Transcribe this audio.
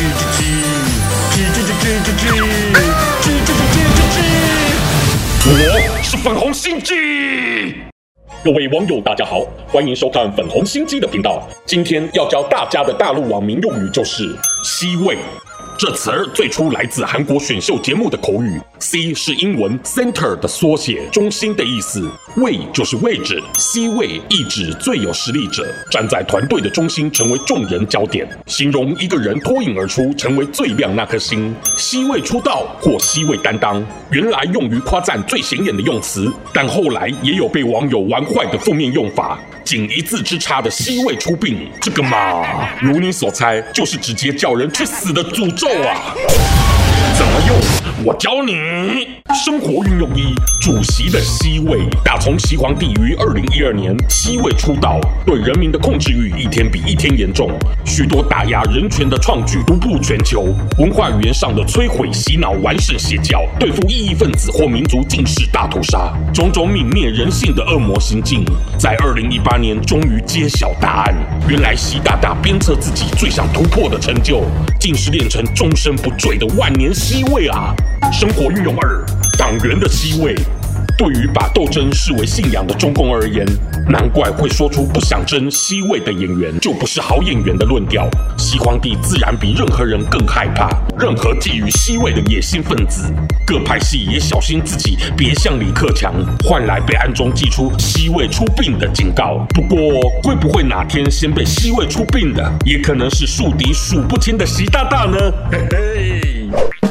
我是粉红心机。各位网友，大家好，欢迎收看粉红心机的频道。今天要教大家的大陆网民用语就是 “C 位”。这词儿最初来自韩国选秀节目的口语，C 是英文 center 的缩写，中心的意思。位就是位置，C 位意指最有实力者，站在团队的中心，成为众人焦点，形容一个人脱颖而出，成为最亮那颗星。C 位出道或 C 位担当，原来用于夸赞最显眼的用词，但后来也有被网友玩坏的负面用法，仅一字之差的 C 位出殡，这个嘛，如你所猜，就是直接叫人去死的诅咒。啊！怎么用？我教你。生活运用一：主席的 C 位。打从习皇帝于二零一二年 C 位出道，对人民的控制欲一天比一天严重，许多打压人权的创举独步全球，文化语言上的摧毁、洗脑、完胜邪教，对付异议分子或民族尽是大屠杀，种种泯灭人性的恶魔行径，在二零一八年终于揭晓答案。原来习大大鞭策自己最想突破的成就，竟是练成终身不坠的万年 C 位啊！生活运用二。党员的 C 位。对于把斗争视为信仰的中共而言，难怪会说出不想争 C 位的演员就不是好演员的论调。西皇帝自然比任何人更害怕任何觊觎 C 位的野心分子。各派系也小心自己别像李克强，换来被暗中祭出 C 位出殡的警告。不过，会不会哪天先被 C 位出殡的，也可能是树敌数不清的习大大呢？嘿嘿。